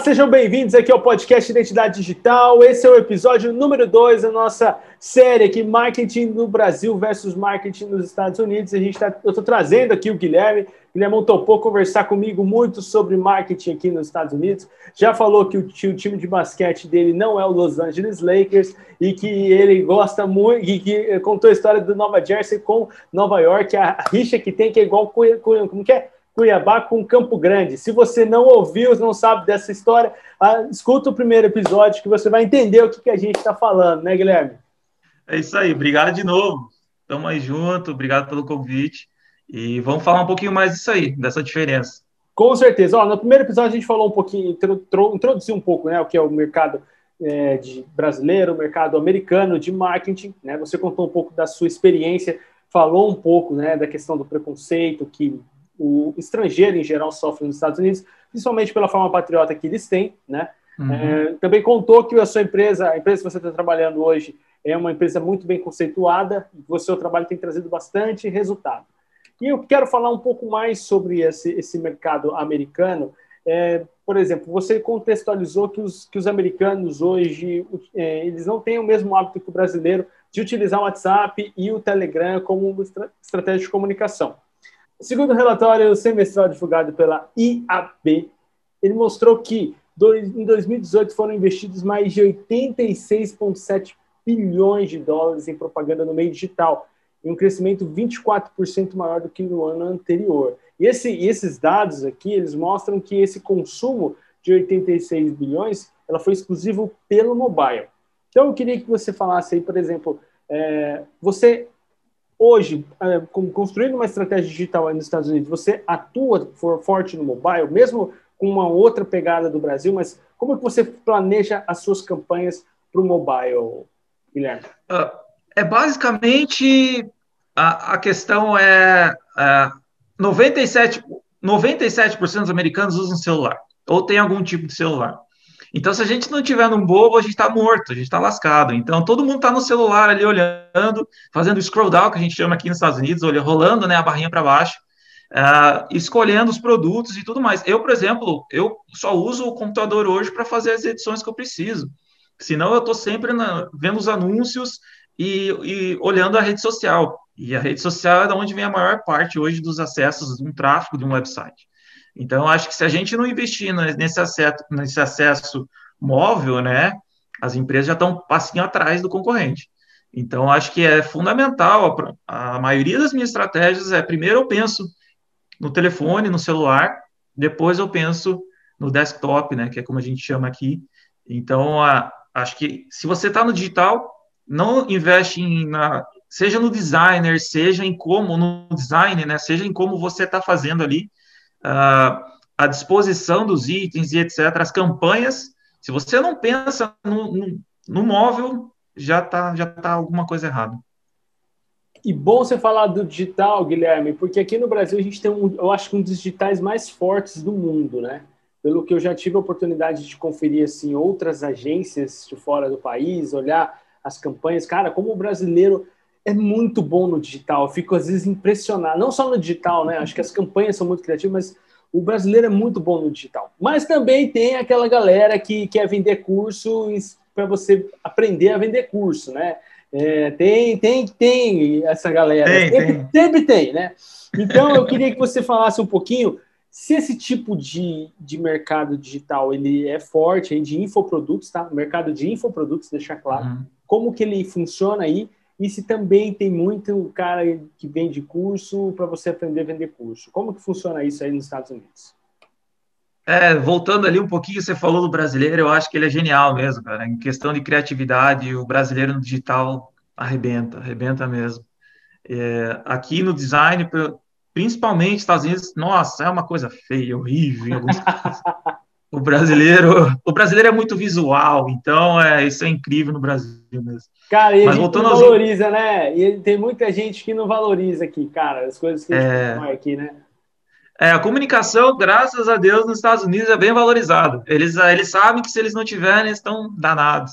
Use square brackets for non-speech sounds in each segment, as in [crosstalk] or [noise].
sejam bem-vindos aqui ao podcast Identidade Digital. Esse é o episódio número 2 da nossa série aqui, Marketing no Brasil versus Marketing nos Estados Unidos. A gente tá, eu estou trazendo aqui o Guilherme. O Guilherme topou conversar comigo muito sobre marketing aqui nos Estados Unidos. Já falou que o, o time de basquete dele não é o Los Angeles Lakers e que ele gosta muito, e que contou a história do Nova Jersey com Nova York, a rixa que tem, que é igual, como que é? Cuiabá com Campo Grande. Se você não ouviu, não sabe dessa história, ah, escuta o primeiro episódio que você vai entender o que, que a gente está falando, né, Guilherme? É isso aí, obrigado de novo. Estamos aí junto, obrigado pelo convite. E vamos falar um pouquinho mais disso aí, dessa diferença. Com certeza. Ó, no primeiro episódio a gente falou um pouquinho, introduziu um pouco né, o que é o mercado é, de brasileiro, o mercado americano de marketing. Né? Você contou um pouco da sua experiência, falou um pouco né, da questão do preconceito que o estrangeiro em geral sofre nos Estados Unidos, principalmente pela forma patriota que eles têm, né? Uhum. É, também contou que a sua empresa, a empresa que você está trabalhando hoje, é uma empresa muito bem conceituada, o seu trabalho tem trazido bastante resultado. E eu quero falar um pouco mais sobre esse, esse mercado americano. É, por exemplo, você contextualizou que os, que os americanos hoje é, eles não têm o mesmo hábito que o brasileiro de utilizar o WhatsApp e o Telegram como estratégia de comunicação. Segundo o relatório semestral divulgado pela IAB, ele mostrou que em 2018 foram investidos mais de 86,7 bilhões de dólares em propaganda no meio digital, em um crescimento 24% maior do que no ano anterior. E esse, esses dados aqui, eles mostram que esse consumo de 86 bilhões, ela foi exclusivo pelo mobile. Então, eu queria que você falasse aí, por exemplo, é, você hoje, é, construindo uma estratégia digital nos Estados Unidos, você atua for, forte no mobile, mesmo com uma outra pegada do Brasil, mas como que você planeja as suas campanhas para o mobile, Guilherme? Uh, é basicamente a, a questão é, é 97, 97% dos americanos usam celular ou tem algum tipo de celular. Então, se a gente não tiver num bobo, a gente está morto, a gente está lascado. Então, todo mundo está no celular ali olhando, fazendo scroll down, que a gente chama aqui nos Estados Unidos, olhando, rolando né, a barrinha para baixo, uh, escolhendo os produtos e tudo mais. Eu, por exemplo, eu só uso o computador hoje para fazer as edições que eu preciso. Senão, eu estou sempre na, vendo os anúncios e, e olhando a rede social. E a rede social é de onde vem a maior parte hoje dos acessos de um tráfego de um website. Então, acho que se a gente não investir nesse acesso, nesse acesso móvel, né, as empresas já estão um passinho atrás do concorrente. Então, acho que é fundamental. A, a maioria das minhas estratégias é: primeiro eu penso no telefone, no celular, depois eu penso no desktop, né, que é como a gente chama aqui. Então, a, acho que se você está no digital, não investe em, na, seja no designer, seja em como, no design, né, seja em como você está fazendo ali, a disposição dos itens e etc., as campanhas, se você não pensa no, no, no móvel, já está já tá alguma coisa errada. E bom você falar do digital, Guilherme, porque aqui no Brasil a gente tem, um, eu acho que um dos digitais mais fortes do mundo, né? Pelo que eu já tive a oportunidade de conferir assim outras agências de fora do país, olhar as campanhas, cara, como o brasileiro é muito bom no digital. Eu fico às vezes impressionado, não só no digital, né? Acho que as campanhas são muito criativas, mas o brasileiro é muito bom no digital. Mas também tem aquela galera que quer vender curso para você aprender a vender curso, né? É, tem, tem, tem essa galera. Tem, sempre, tem. sempre tem, né? Então eu queria que você falasse um pouquinho se esse tipo de, de mercado digital ele é forte, de infoprodutos, tá? Mercado de infoprodutos, deixar claro. Uhum. Como que ele funciona aí e se também tem muito cara que vende curso para você aprender a vender curso. Como que funciona isso aí nos Estados Unidos? É, voltando ali um pouquinho, você falou do brasileiro, eu acho que ele é genial mesmo, cara. Em questão de criatividade, o brasileiro no digital arrebenta, arrebenta mesmo. É, aqui no design, principalmente Estados Unidos, nossa, é uma coisa feia, horrível em alguns casos. [laughs] O brasileiro, [laughs] o brasileiro é muito visual, então é, isso é incrível no Brasil mesmo. Cara, e Mas a gente não valoriza, aos... né? E tem muita gente que não valoriza aqui, cara, as coisas que a gente é... aqui, né? É, a comunicação, graças a Deus, nos Estados Unidos é bem valorizada. Eles, eles sabem que se eles não tiverem, eles estão danados.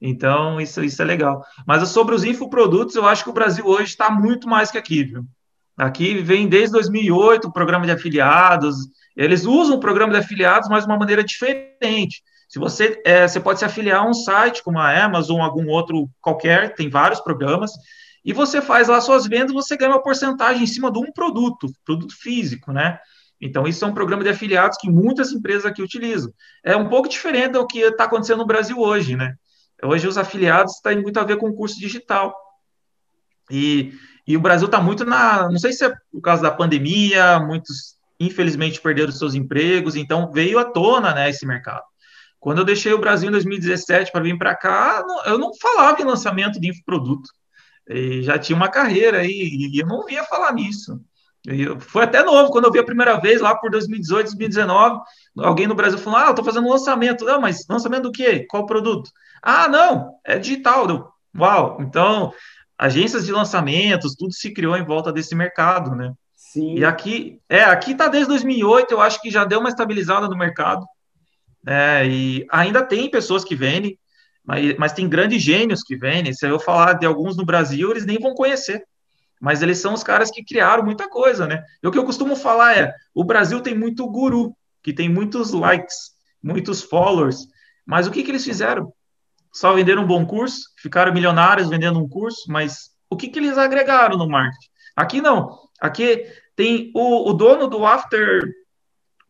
Então, isso, isso é legal. Mas sobre os infoprodutos, eu acho que o Brasil hoje está muito mais que aqui, viu? Aqui vem desde 2008 o programa de afiliados, Eles usam o programa de afiliados, mas de uma maneira diferente. Se você, é, você pode se afiliar a um site como a Amazon algum outro qualquer, tem vários programas, e você faz lá suas vendas, você ganha uma porcentagem em cima de um produto, produto físico, né? Então, isso é um programa de afiliados que muitas empresas aqui utilizam. É um pouco diferente do que está acontecendo no Brasil hoje, né? Hoje os afiliados têm muito a ver com o curso digital. E, e o Brasil está muito na. Não sei se é por causa da pandemia, muitos, infelizmente, perderam seus empregos, então veio à tona né, esse mercado. Quando eu deixei o Brasil em 2017 para vir para cá, eu não falava em lançamento de infoproduto. E já tinha uma carreira aí, e eu não via falar nisso. Eu, foi até novo, quando eu vi a primeira vez, lá por 2018, 2019, alguém no Brasil falou, ah, eu estou fazendo lançamento. Não, mas lançamento do quê? Qual produto? Ah, não, é digital. Uau! Então, agências de lançamentos, tudo se criou em volta desse mercado, né? Sim. E aqui, é, aqui tá desde 2008, eu acho que já deu uma estabilizada no mercado. É, e ainda tem pessoas que vendem, mas, mas tem grandes gênios que vendem. Se eu falar de alguns no Brasil, eles nem vão conhecer. Mas eles são os caras que criaram muita coisa, né? E o que eu costumo falar é: o Brasil tem muito guru, que tem muitos likes, muitos followers. Mas o que, que eles fizeram? Só venderam um bom curso, ficaram milionários vendendo um curso, mas o que, que eles agregaram no marketing? Aqui não. Aqui tem o, o dono do After,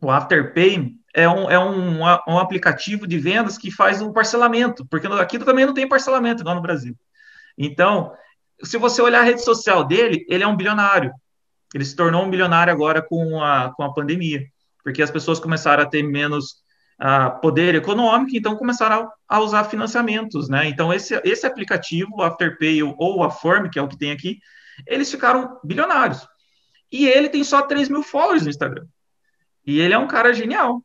o Afterpay, é um, é um, um aplicativo de vendas que faz um parcelamento, porque aqui também não tem parcelamento, igual no Brasil. Então, se você olhar a rede social dele, ele é um bilionário. Ele se tornou um bilionário agora com a, com a pandemia, porque as pessoas começaram a ter menos uh, poder econômico, então começaram a, a, usar financiamentos, né? Então, esse, esse aplicativo, o Afterpay ou a Form, que é o que tem aqui, eles ficaram bilionários. E ele tem só 3 mil followers no Instagram. E ele é um cara genial.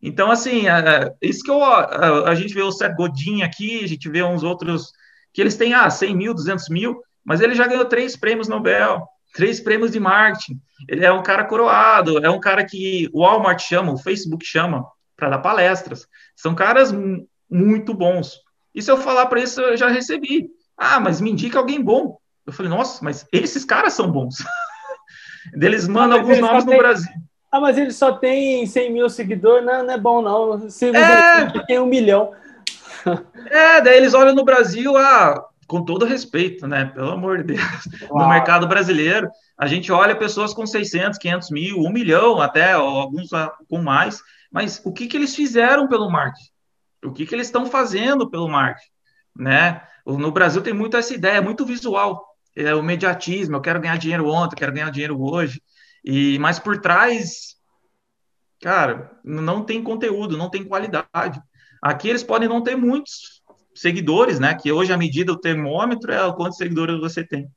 Então, assim, uh, isso que eu, uh, a gente vê o Seth Godin aqui, a gente vê uns outros que eles têm, ah, 100 mil, 200 mil, mas ele já ganhou três prêmios Nobel, três prêmios de marketing. Ele é um cara coroado, é um cara que o Walmart chama, o Facebook chama para dar palestras. São caras muito bons. E se eu falar para isso, eu já recebi. Ah, mas me indica alguém bom. Eu falei, nossa, mas esses caras são bons. [laughs] Eles mandam ah, alguns nomes no Brasil. Ah, mas ele só tem 100 mil seguidores, não, não é bom não. Se é... tem um milhão. É, daí eles olham no Brasil, ah, com todo respeito, né? Pelo amor de Deus, Uau. no mercado brasileiro, a gente olha pessoas com 600, 500 mil, um milhão até, alguns com mais, mas o que, que eles fizeram pelo marketing? O que, que eles estão fazendo pelo marketing? Né? No Brasil tem muito essa ideia, muito visual, é o mediatismo, eu quero ganhar dinheiro ontem, eu quero ganhar dinheiro hoje, e mas por trás, cara, não tem conteúdo, não tem qualidade. Aqui eles podem não ter muitos, seguidores, né? Que hoje a medida do termômetro é quantos seguidores você tem.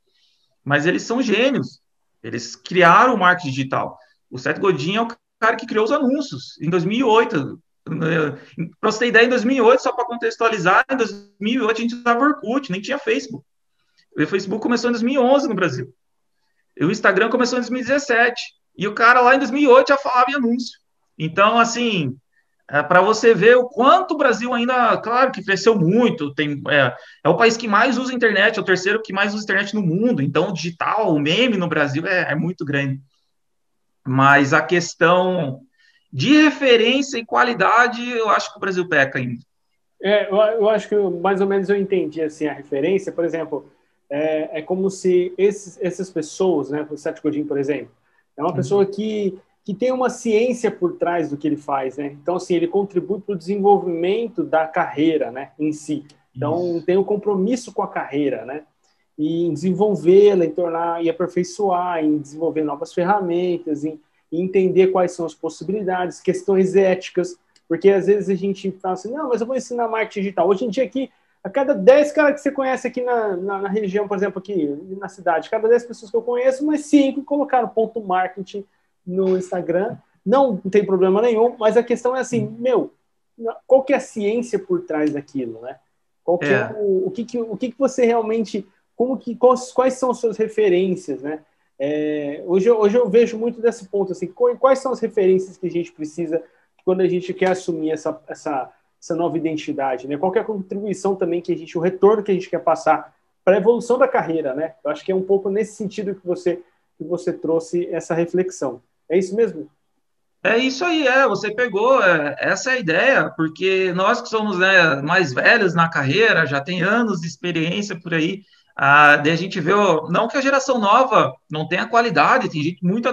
Mas eles são gênios. Eles criaram o marketing digital. O Seth Godin é o cara que criou os anúncios em 2008. Para você ter ideia, em 2008, só para contextualizar, em 2008 a gente usava Orkut, nem tinha Facebook. O Facebook começou em 2011 no Brasil. E o Instagram começou em 2017. E o cara lá em 2008 já falava em anúncio. Então, assim, é, para você ver o quanto o Brasil ainda, claro que cresceu muito, tem, é, é, o país que mais usa internet, é o terceiro que mais usa internet no mundo, então o digital, o meme no Brasil é, é muito grande. Mas a questão de referência e qualidade, eu acho que o Brasil peca ainda. É, eu, eu acho que mais ou menos eu entendi assim a referência, por exemplo, é, é como se esses, essas pessoas, né, o Seth Godin, por exemplo, é uma uhum. pessoa que que tem uma ciência por trás do que ele faz, né? Então, assim, ele contribui para o desenvolvimento da carreira, né, em si. Então, Isso. tem um compromisso com a carreira, né? E em desenvolvê-la, em tornar, e aperfeiçoar, em desenvolver novas ferramentas, em, em entender quais são as possibilidades, questões éticas, porque às vezes a gente fala assim, não, mas eu vou ensinar marketing digital. Hoje em dia aqui, a cada 10 caras que você conhece aqui na, na, na, região, por exemplo, aqui na cidade, cada 10 pessoas que eu conheço, mas 5 colocaram ponto marketing no Instagram, não tem problema nenhum, mas a questão é assim, meu, qual que é a ciência por trás daquilo, né? Qual que é. é o, o, que, que, o que, que você realmente, como que, quais, quais são as suas referências, né? É, hoje, hoje eu vejo muito desse ponto, assim, quais são as referências que a gente precisa quando a gente quer assumir essa, essa, essa nova identidade, né? Qual é a contribuição também que a gente, o retorno que a gente quer passar para a evolução da carreira, né? Eu acho que é um pouco nesse sentido que você, que você trouxe essa reflexão. É isso mesmo? É isso aí, é. Você pegou, é, essa é a ideia, porque nós que somos né, mais velhos na carreira, já tem anos de experiência por aí, ah, daí a gente vê, não que a geração nova não tenha qualidade, tem gente muito,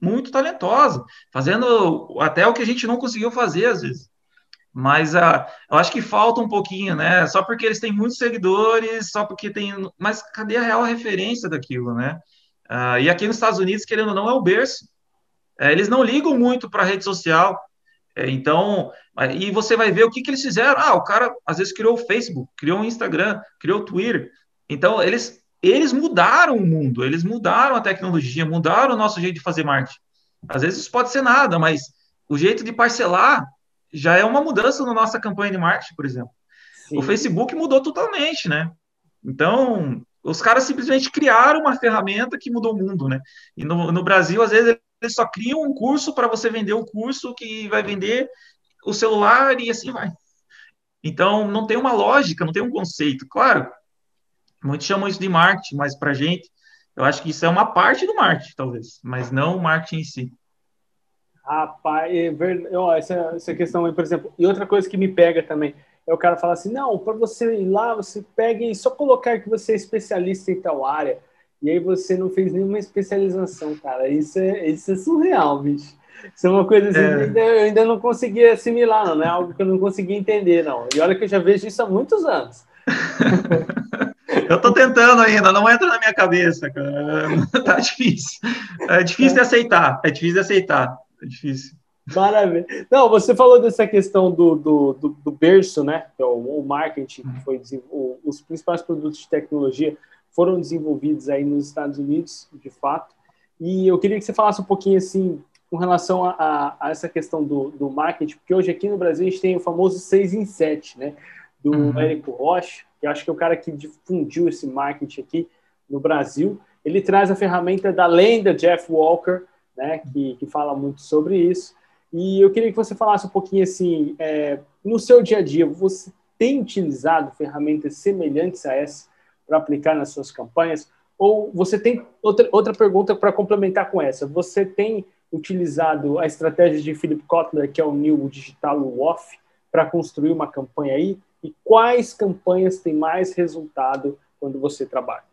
muito talentosa, fazendo até o que a gente não conseguiu fazer às vezes. Mas ah, eu acho que falta um pouquinho, né? Só porque eles têm muitos seguidores, só porque tem. Mas cadê a real referência daquilo, né? Ah, e aqui nos Estados Unidos, querendo ou não, é o berço. É, eles não ligam muito para a rede social. É, então, e você vai ver o que, que eles fizeram. Ah, o cara às vezes criou o Facebook, criou o Instagram, criou o Twitter. Então, eles, eles mudaram o mundo, eles mudaram a tecnologia, mudaram o nosso jeito de fazer marketing. Às vezes isso pode ser nada, mas o jeito de parcelar já é uma mudança na nossa campanha de marketing, por exemplo. Sim. O Facebook mudou totalmente, né? Então, os caras simplesmente criaram uma ferramenta que mudou o mundo, né? E no, no Brasil, às vezes, eles só criam um curso para você vender o curso que vai vender o celular e assim vai. Então, não tem uma lógica, não tem um conceito. Claro, muitos chamam isso de marketing, mas para gente, eu acho que isso é uma parte do marketing, talvez, mas não o marketing em si. Rapaz, é essa, essa questão aí, por exemplo, e outra coisa que me pega também, é o cara falar assim, não, para você ir lá, você pega e só colocar que você é especialista em tal área, e aí você não fez nenhuma especialização, cara. Isso é, isso é surreal, bicho. Isso é uma coisa assim, é. que eu ainda não consegui assimilar, não, é algo que eu não consegui entender, não. E olha que eu já vejo isso há muitos anos. [laughs] eu tô tentando ainda, não entra na minha cabeça, cara. [laughs] Tá difícil. É difícil de aceitar, é difícil de aceitar, é difícil. Maravilha. Não, você falou dessa questão do, do, do, do berço, né? É o, marketing, que foi o, os principais produtos de tecnologia foram desenvolvidos aí nos Estados Unidos, de fato. E eu queria que você falasse um pouquinho assim com relação a, a, a essa questão do, do, marketing, porque hoje aqui no Brasil a gente tem o famoso 6 em 7, né? Do uhum. Érico Rocha, que acho que é o cara que difundiu esse marketing aqui no Brasil. Ele traz a ferramenta da lenda Jeff Walker, né? Que, que fala muito sobre isso. E eu queria que você falasse um pouquinho assim, é, no seu dia a dia, você tem utilizado ferramentas semelhantes a essa para aplicar nas suas campanhas? Ou você tem outra, outra pergunta para complementar com essa? Você tem utilizado a estratégia de Philip Kotler, que é o New Digital Off, para construir uma campanha aí? E quais campanhas têm mais resultado quando você trabalha?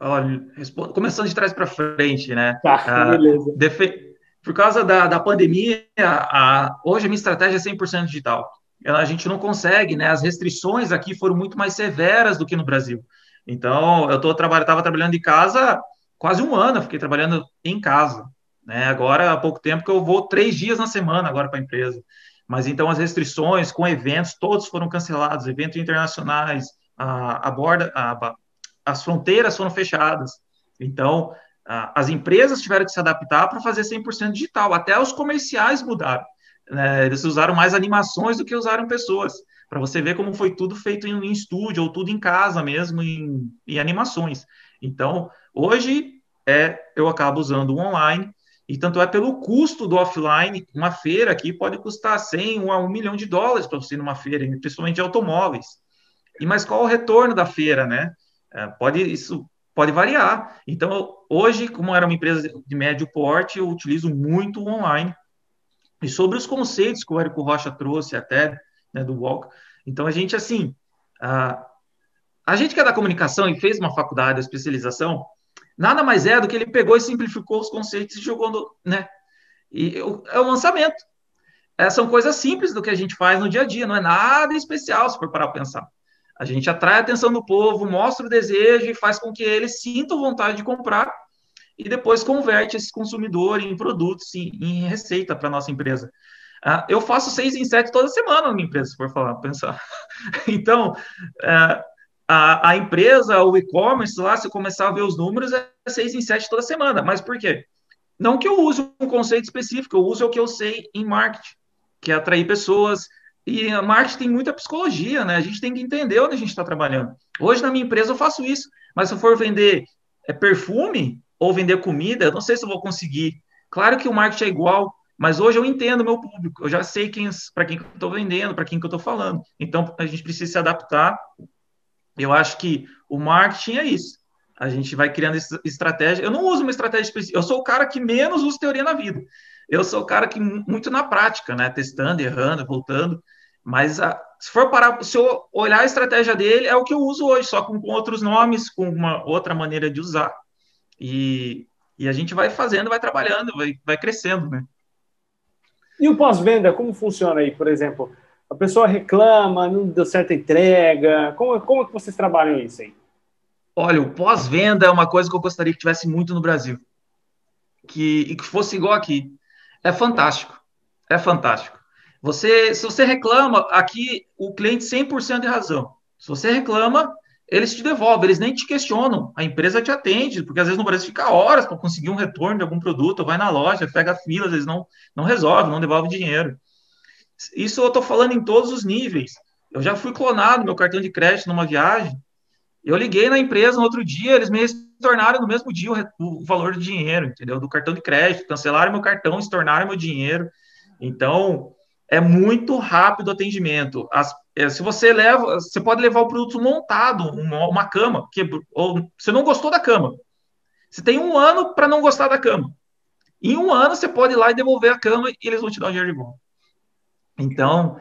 Olha, começando de trás para frente, né? [laughs] Tá, ah, beleza. Por causa da, da pandemia, a, hoje a minha estratégia é 100% digital a gente não consegue, né? As restrições aqui foram muito mais severas do que no Brasil. Então, eu estava trabalhando de casa quase um ano, fiquei trabalhando em casa. Né? Agora, há pouco tempo que eu vou três dias na semana agora para a empresa. Mas então as restrições com eventos, todos foram cancelados, eventos internacionais, a, a borda, a, as fronteiras foram fechadas. Então, as empresas tiveram que se adaptar para fazer 100% digital. Até os comerciais mudaram né, eles usaram mais animações do que usaram pessoas, para você ver como foi tudo feito em, em estúdio ou tudo em casa mesmo, em, em animações. Então, hoje é, eu acabo usando o online, e tanto é pelo custo do offline, uma feira aqui pode custar 100 a 1 milhão de dólares para você ir numa feira, principalmente de automóveis. E mas qual o retorno da feira, né? É, pode isso pode variar. Então, hoje, como era uma empresa de médio porte, eu utilizo muito online e sobre os conceitos que o Érico Rocha trouxe até, né, do Walk. Então, a gente, assim, a, a gente que é da comunicação e fez uma faculdade, de especialização, nada mais é do que ele pegou e simplificou os conceitos e jogou no, né? E é o lançamento. É, são coisas simples do que a gente faz no dia a dia, não é nada especial, se for parar para pensar. A gente atrai a atenção do povo, mostra o desejo e faz com que eles sintam vontade de comprar e depois converte esse consumidor em produtos, em, em receita para nossa empresa. Uh, eu faço seis em sete toda semana na minha empresa, se for falar, pensar. [laughs] então, uh, a, a, empresa, o e-commerce lá, se começar a ver os números, é seis em sete toda semana. Mas por quê? Não que eu use um conceito específico, eu uso o que eu sei em marketing, que é atrair pessoas. E a marketing tem muita psicologia, né? A gente tem que entender onde a gente está trabalhando. Hoje, na minha empresa, eu faço isso. Mas se eu for vender é, perfume, ou vender comida, eu não sei se eu vou conseguir. Claro que o marketing é igual, mas hoje eu entendo meu público, eu já sei quem, para quem que eu estou vendendo, para quem que eu estou falando. Então, a gente precisa se adaptar. Eu acho que o marketing é isso. A gente vai criando estratégia. Eu não uso uma estratégia específica. Eu sou o cara que menos usa teoria na vida. eu sou o cara que muito na prática, né? Testando, errando, voltando. Mas a, se for parar, se eu olhar a estratégia dele, é o que eu uso hoje, só com, com outros nomes, com uma outra maneira de usar. E, e a gente vai fazendo, vai trabalhando, vai, vai crescendo, né? E o pós-venda, como funciona aí, por exemplo? A pessoa reclama, não deu certa entrega. Como, como que vocês trabalham isso aí? Olha, o pós-venda é uma coisa que eu gostaria que tivesse muito no Brasil. Que, e que fosse igual aqui. É fantástico. É fantástico. Você, se você reclama, aqui o cliente 100% de razão. Se você reclama, eles te devolvem, eles nem te questionam. A empresa te atende, porque às vezes no Brasil fica horas para conseguir um retorno de algum produto, vai na loja, pega filas, às vezes não, não resolve, não devolve dinheiro. Isso eu estou falando em todos os níveis. Eu já fui clonado meu cartão de crédito numa viagem. Eu liguei na empresa no outro dia, eles me retornaram no mesmo dia o, o valor do dinheiro, entendeu? Do cartão de crédito, cancelaram meu cartão, estornaram meu dinheiro. Então, é muito rápido o atendimento. As, é, se você leva, você pode levar o produto montado, uma, uma cama, que, ou você não gostou da cama. Você tem um ano para não gostar da cama. Em um ano você pode ir lá e devolver a cama e eles vão te dar o dinheiro de volta. Então,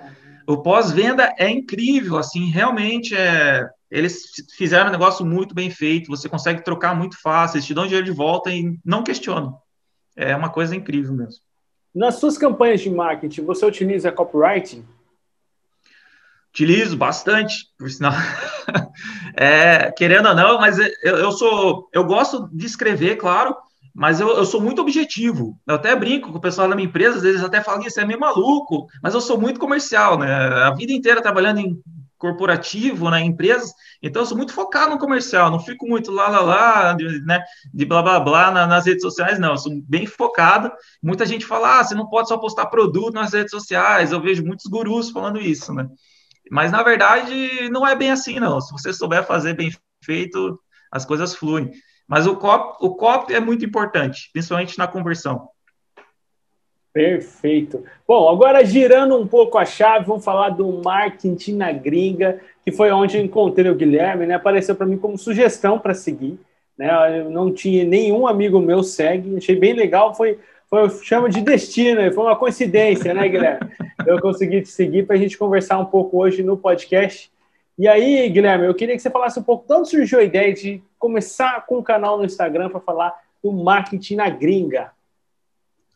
o pós-venda é incrível, assim, realmente é. Eles fizeram um negócio muito bem feito, você consegue trocar muito fácil, eles te dão dinheiro de volta e não questionam. É uma coisa incrível mesmo. Nas suas campanhas de marketing, você utiliza copywriting? Utilizo bastante, por sinal. [laughs] é, querendo ou não, mas eu, eu, sou. Eu gosto de escrever, claro, mas eu, eu, sou muito objetivo. Eu até brinco com o pessoal da minha empresa, vezes até falam isso é meio maluco, mas eu sou muito comercial, né? A vida inteira trabalhando em corporativo, né, empresas, então eu sou muito focado no comercial, não fico muito lá, lá, lá, de, né, de blá, blá, blá na, nas redes sociais, não, eu sou bem focado, muita gente fala, ah, você não pode só postar produto nas redes sociais, eu vejo muitos gurus falando isso, né, mas na verdade não é bem assim, não, se você souber fazer bem feito, as coisas fluem, mas o cop, o cop é muito importante, principalmente na conversão. Perfeito. Bom, agora girando um pouco a chave, vamos falar do marketing na gringa, que foi onde eu encontrei o Guilherme, né? Apareceu para mim como sugestão para seguir, né? Eu não tinha nenhum amigo meu segue, achei bem legal, foi foi chama de destino, foi uma coincidência, né, Guilherme? Eu consegui te seguir para a gente conversar um pouco hoje no podcast. E aí, Guilherme, eu queria que você falasse um pouco de onde surgiu a ideia de começar com o canal no Instagram para falar do marketing na gringa.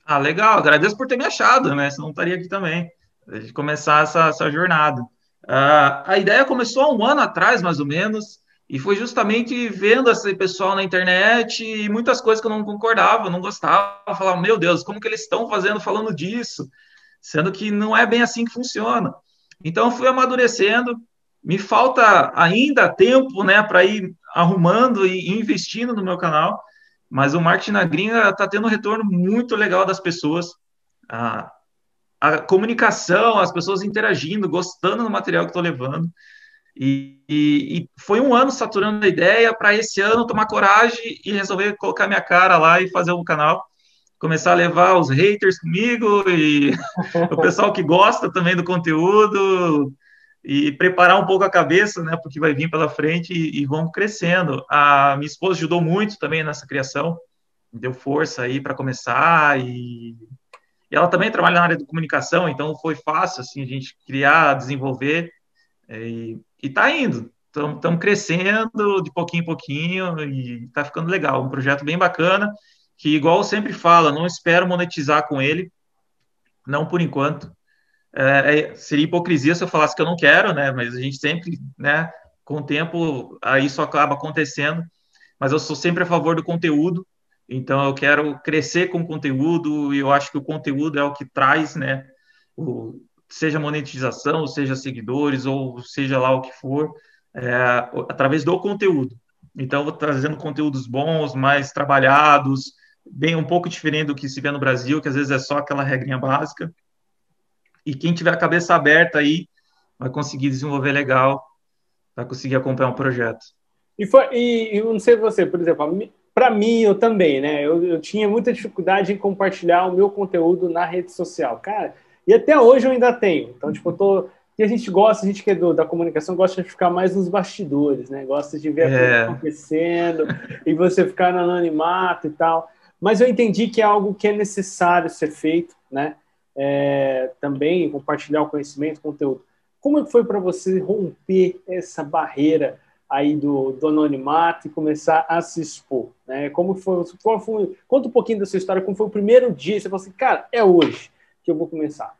Ah, legal, agradeço por ter me achado, né? Senão não estaria aqui também, de começar essa, essa jornada. Uh, a ideia começou há um ano atrás, mais ou menos, e foi justamente vendo esse pessoal na internet e muitas coisas que eu não concordava, não gostava, falava, meu Deus, como que eles estão fazendo, falando disso? Sendo que não é bem assim que funciona. Então, fui amadurecendo, me falta ainda tempo, né, para ir arrumando e investindo no meu canal, mas o marketing na gringa está tendo um retorno muito legal das pessoas. A, a comunicação, as pessoas interagindo, gostando do material que estou levando. E, e, e, foi um ano saturando a ideia para esse ano tomar coragem e resolver colocar minha cara lá e fazer um canal. Começar a levar os haters comigo e [laughs] o pessoal que gosta também do conteúdo, e preparar um pouco a cabeça, né, porque vai vir pela frente e, e vamos crescendo. A minha esposa ajudou muito também nessa criação, deu força aí para começar e, e, ela também trabalha na área de comunicação, então foi fácil assim a gente criar, desenvolver é, e, está indo. Estamos crescendo de pouquinho em pouquinho e está ficando legal. Um projeto bem bacana que, igual sempre falo, não espero monetizar com ele, não por enquanto é, é, seria hipocrisia se eu falasse que eu não quero, né? Mas a gente sempre, né? Com o tempo, aí isso acaba acontecendo. Mas eu sou sempre a favor do conteúdo. Então eu quero crescer com conteúdo e eu acho que o conteúdo é o que traz, né? O, seja monetização, seja seguidores ou seja lá o que for, é, através do conteúdo. Então, vou trazendo conteúdos bons, mais trabalhados, bem um pouco diferente do que se vê no Brasil, que às vezes é só aquela regrinha básica. E quem tiver a cabeça aberta aí vai conseguir desenvolver legal, vai conseguir acompanhar um projeto. E, foi, e eu não sei você, por exemplo, para mim, eu também, né? Eu, eu, tinha muita dificuldade em compartilhar o meu conteúdo na rede social, cara. E até hoje eu ainda tenho. Então, tipo, eu tô. E a gente gosta, a gente que é do, da comunicação, gosta de ficar mais nos bastidores, né? Gosta de ver é. acontecendo e você ficar no anonimato e tal. mas eu entendi que é algo que é necessário ser feito, né? É, também compartilhar o conhecimento, conteúdo. Como é foi para você romper essa barreira aí do, do anonimato e começar a se expor? Né? Como foi, qual foi? Conta um pouquinho da sua história, como foi o primeiro dia? Você falou assim, cara, é hoje que eu vou começar.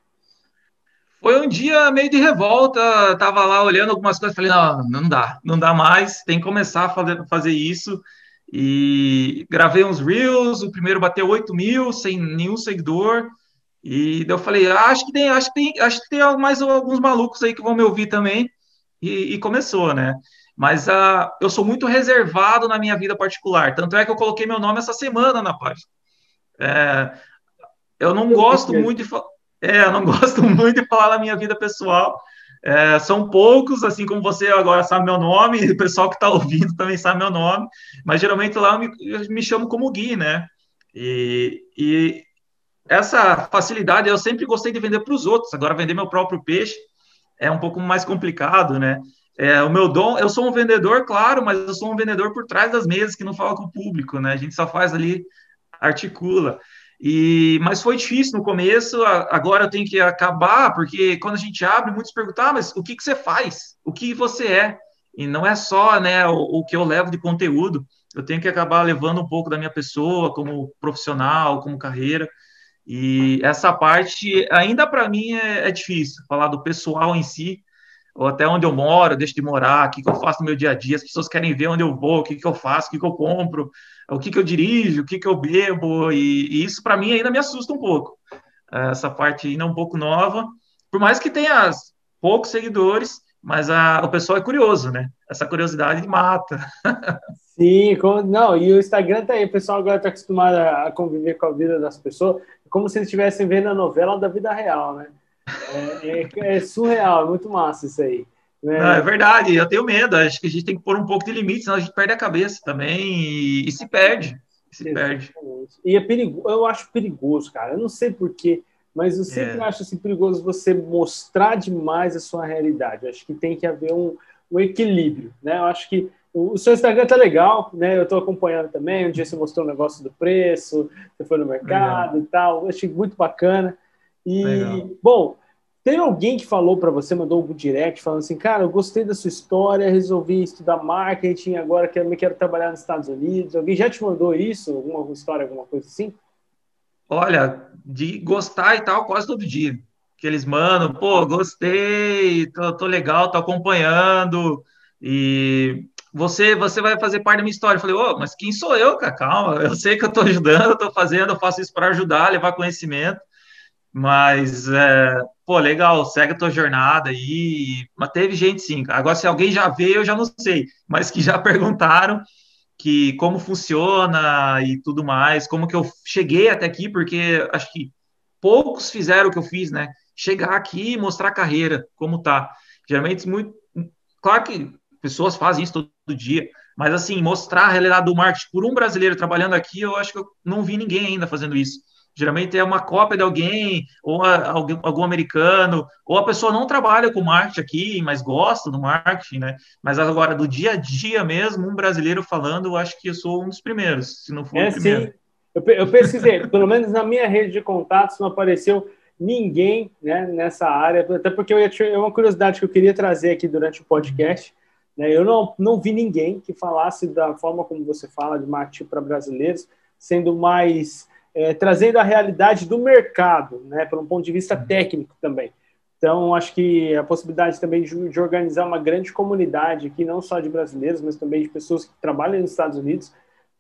Foi um dia meio de revolta, tava lá olhando algumas coisas, falei, não, não dá, não dá mais, tem que começar a fazer, fazer isso. E gravei uns Reels, o primeiro bateu 8 mil, sem nenhum seguidor. E eu falei, ah, acho que tem, acho que tem, acho que tem mais alguns malucos aí que vão me ouvir também. E, e começou, né? Mas uh, eu sou muito reservado na minha vida particular. Tanto é que eu coloquei meu nome essa semana na página. É, eu não gosto muito de é, eu não [laughs] gosto muito de falar da minha vida pessoal. É, são poucos, assim como você agora sabe meu nome, o pessoal que está ouvindo também sabe meu nome, mas geralmente lá eu me, eu me chamo como Gui, né? E, e essa facilidade eu sempre gostei de vender para os outros. Agora, vender meu próprio peixe é um pouco mais complicado, né? É, o meu dom, eu sou um vendedor, claro, mas eu sou um vendedor por trás das mesas que não fala com o público, né? A gente só faz ali, articula. E, mas foi difícil no começo, agora eu tenho que acabar, porque quando a gente abre, muitos perguntam, ah, mas o que, que você faz? O que você é? E não é só né, o, o que eu levo de conteúdo, eu tenho que acabar levando um pouco da minha pessoa como profissional, como carreira. E essa parte, ainda para mim, é, é, difícil falar do pessoal em si, ou até onde eu moro, deixo de morar, o que, que eu faço no meu dia a dia. As pessoas querem ver onde eu vou, o que, que eu faço, o que, que eu compro, o que, que eu dirijo, o que, que eu bebo, e, e isso para mim ainda me assusta um pouco. Essa parte ainda é um pouco nova, por mais que tenha poucos seguidores, mas a, o pessoal é curioso, né? Essa curiosidade mata. [laughs] Sim, como, não, e o Instagram tá aí, o pessoal agora está acostumado a conviver com a vida das pessoas, como se eles estivessem vendo a novela da vida real, né? É, é, é surreal, é muito massa isso aí. Né? Não, é verdade, eu tenho medo, acho que a gente tem que pôr um pouco de limite, senão a gente perde a cabeça também e, e se perde. Se Exatamente. perde. E é perigoso, eu acho perigoso, cara. Eu não sei porquê, mas eu sempre é. acho assim, perigoso você mostrar demais a sua realidade. Eu acho que tem que haver um, um equilíbrio, né? Eu acho que o seu Instagram tá legal, né? Eu estou acompanhando também. Um dia você mostrou o um negócio do preço, você foi no mercado legal. e tal. Eu achei muito bacana. E, legal. bom, tem alguém que falou para você, mandou um direct falando assim, cara, eu gostei da sua história, resolvi estudar marketing, agora quero, me quero trabalhar nos Estados Unidos. Alguém já te mandou isso? Alguma história, alguma coisa assim? Olha, de gostar e tal, quase todo dia. Que eles mandam, pô, gostei, tô, tô legal, tô acompanhando. E você você vai fazer parte da minha história. Eu falei, ô, mas quem sou eu, cara? Calma, [laughs] eu sei que eu estou ajudando, eu estou fazendo, eu faço isso para ajudar, levar conhecimento. Mas, é, pô, legal, segue a tua jornada aí. Mas teve gente sim. Agora, se alguém já veio, eu já não sei. Mas que já [laughs] perguntaram que como funciona e tudo mais, como que eu cheguei até aqui, porque acho que poucos fizeram o que eu fiz, né? Chegar aqui e mostrar a carreira, como tá. Geralmente, muito. Claro que pessoas fazem isso todo dia, mas assim, mostrar a realidade do marketing por um brasileiro trabalhando aqui, eu acho que eu não vi ninguém ainda fazendo isso. Geralmente é uma cópia de alguém, ou a, algum, algum, americano, ou a pessoa não trabalha com marketing aqui, mas gosta do marketing, né? Mas agora, do dia a dia mesmo, um brasileiro falando, eu acho que eu sou um dos primeiros, se não for é, o primeiro. Sim. Eu, eu pesquisei, [laughs] pelo menos na minha rede de contatos não apareceu ninguém né, nessa área, até porque eu ia, é uma curiosidade que eu queria trazer aqui durante o podcast. Né, eu não, não vi ninguém que falasse da forma como você fala de marketing para brasileiros, sendo mais é, trazendo a realidade do mercado, né, por um ponto de vista uhum. técnico também. Então, acho que a possibilidade também de, de, organizar uma grande comunidade aqui, não só de brasileiros, mas também de pessoas que trabalham nos Estados Unidos,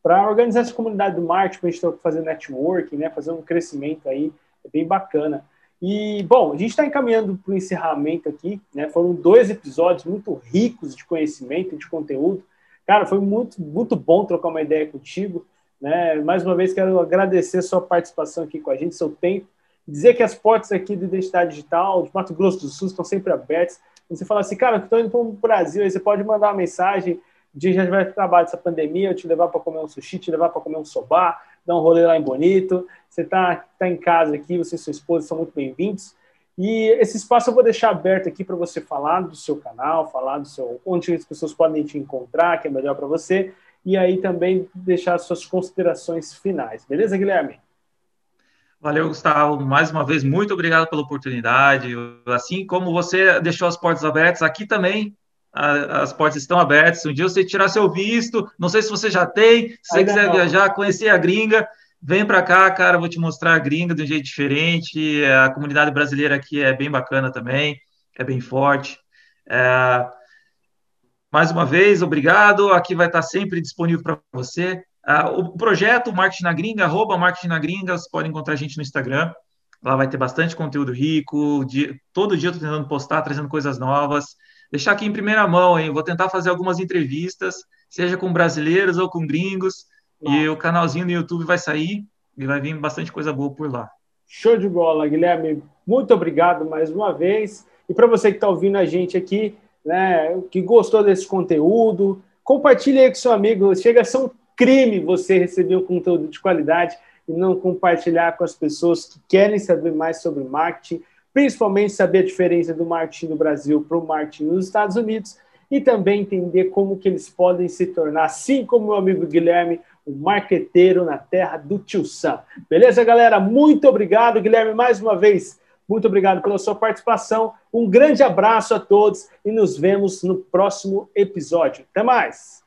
para organizar essa comunidade do marketing, para a gente fazer networking, né, fazer um crescimento aí, é bem bacana. E, bom, a gente está encaminhando para o encerramento aqui, né, foram dois episódios muito ricos de conhecimento, de conteúdo. Cara, foi muito, muito bom trocar uma ideia contigo. Né? Mais uma vez, quero agradecer sua participação aqui com a gente, seu tempo. Dizer que as portas aqui do Identidade Digital, de Mato Grosso do Sul, estão sempre abertas. Você fala assim, cara, estou indo para o Brasil, aí você pode mandar uma mensagem de já vai trabalhar dessa pandemia, eu te levar para comer um sushi, te levar para comer um sobá, dar um rolê lá em Bonito. Você está tá em casa aqui, você e sua esposa são muito bem-vindos. E esse espaço eu vou deixar aberto aqui para você falar do seu canal, falar do seu onde as pessoas podem te encontrar, que é melhor para você. e aí também deixar suas considerações finais. Beleza, Guilherme? Valeu, Gustavo. Mais uma vez, muito obrigado pela oportunidade. Assim como você deixou as portas abertas, aqui também as portas estão abertas. Um dia você tirar seu visto, não sei se você já tem, se você quiser não. viajar, conhecer a gringa, vem para cá, cara, vou te mostrar a gringa de um jeito diferente. A comunidade brasileira aqui é bem bacana também, é bem forte. É... Mais uma vez, obrigado. Aqui vai estar sempre disponível para você. Uh, o projeto Marketing na Gringa, arroba Marketing na Gringa, você pode encontrar a gente no Instagram. Lá vai ter bastante conteúdo rico. Dia, todo dia eu estou tentando postar, trazendo coisas novas. Deixar aqui em primeira mão, hein? Vou tentar fazer algumas entrevistas, seja com brasileiros ou com gringos. E o canalzinho no YouTube vai sair e vai vir bastante coisa boa por lá. Show de bola, Guilherme. Muito obrigado mais uma vez. E para você que está ouvindo a gente aqui, né, que gostou desse conteúdo, compartilhe aí com seu amigo. Chega a ser um crime você receber um conteúdo de qualidade e não compartilhar com as pessoas que querem saber mais sobre marketing, principalmente saber a diferença do marketing no Brasil para o marketing nos Estados Unidos e também entender como que eles podem se tornar, assim como meu amigo Guilherme, um marqueteiro na terra do Tio Sam. Beleza, galera? Muito obrigado, Guilherme, mais uma vez. Muito obrigado pela sua participação. Um grande abraço a todos e nos vemos no próximo episódio. Até mais!